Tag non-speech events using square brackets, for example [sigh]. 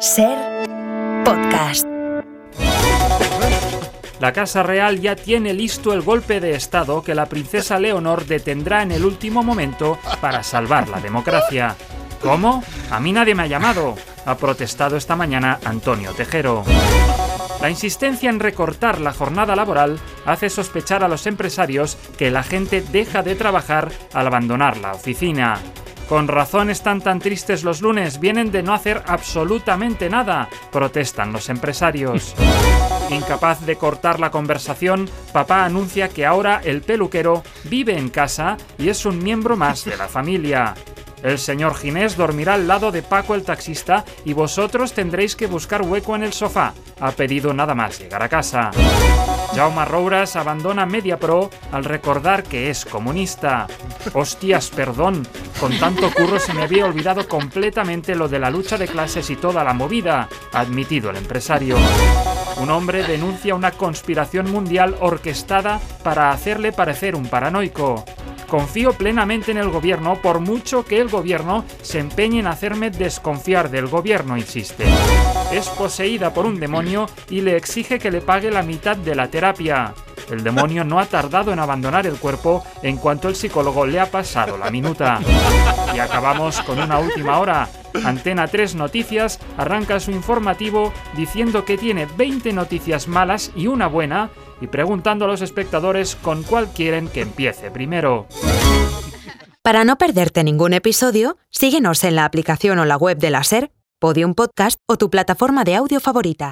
Ser podcast. La Casa Real ya tiene listo el golpe de Estado que la princesa Leonor detendrá en el último momento para salvar la democracia. ¿Cómo? A mí nadie me ha llamado, ha protestado esta mañana Antonio Tejero. La insistencia en recortar la jornada laboral hace sospechar a los empresarios que la gente deja de trabajar al abandonar la oficina. Con razón están tan tristes los lunes, vienen de no hacer absolutamente nada, protestan los empresarios. [laughs] Incapaz de cortar la conversación, papá anuncia que ahora el peluquero vive en casa y es un miembro más de la familia. El señor Ginés dormirá al lado de Paco el taxista y vosotros tendréis que buscar hueco en el sofá. Ha pedido nada más llegar a casa. Jaume Rouras abandona MediaPro al recordar que es comunista. [laughs] Hostias, perdón, con tanto curro se me había olvidado completamente lo de la lucha de clases y toda la movida, admitido el empresario. Un hombre denuncia una conspiración mundial orquestada para hacerle parecer un paranoico. Confío plenamente en el gobierno por mucho que el gobierno se empeñe en hacerme desconfiar del gobierno, insiste. Es poseída por un demonio y le exige que le pague la mitad de la terapia. El demonio no ha tardado en abandonar el cuerpo en cuanto el psicólogo le ha pasado la minuta. Y acabamos con una última hora. Antena 3 Noticias arranca su informativo diciendo que tiene 20 noticias malas y una buena y preguntando a los espectadores con cuál quieren que empiece primero. Para no perderte ningún episodio, síguenos en la aplicación o la web de la SER, Podium Podcast o tu plataforma de audio favorita.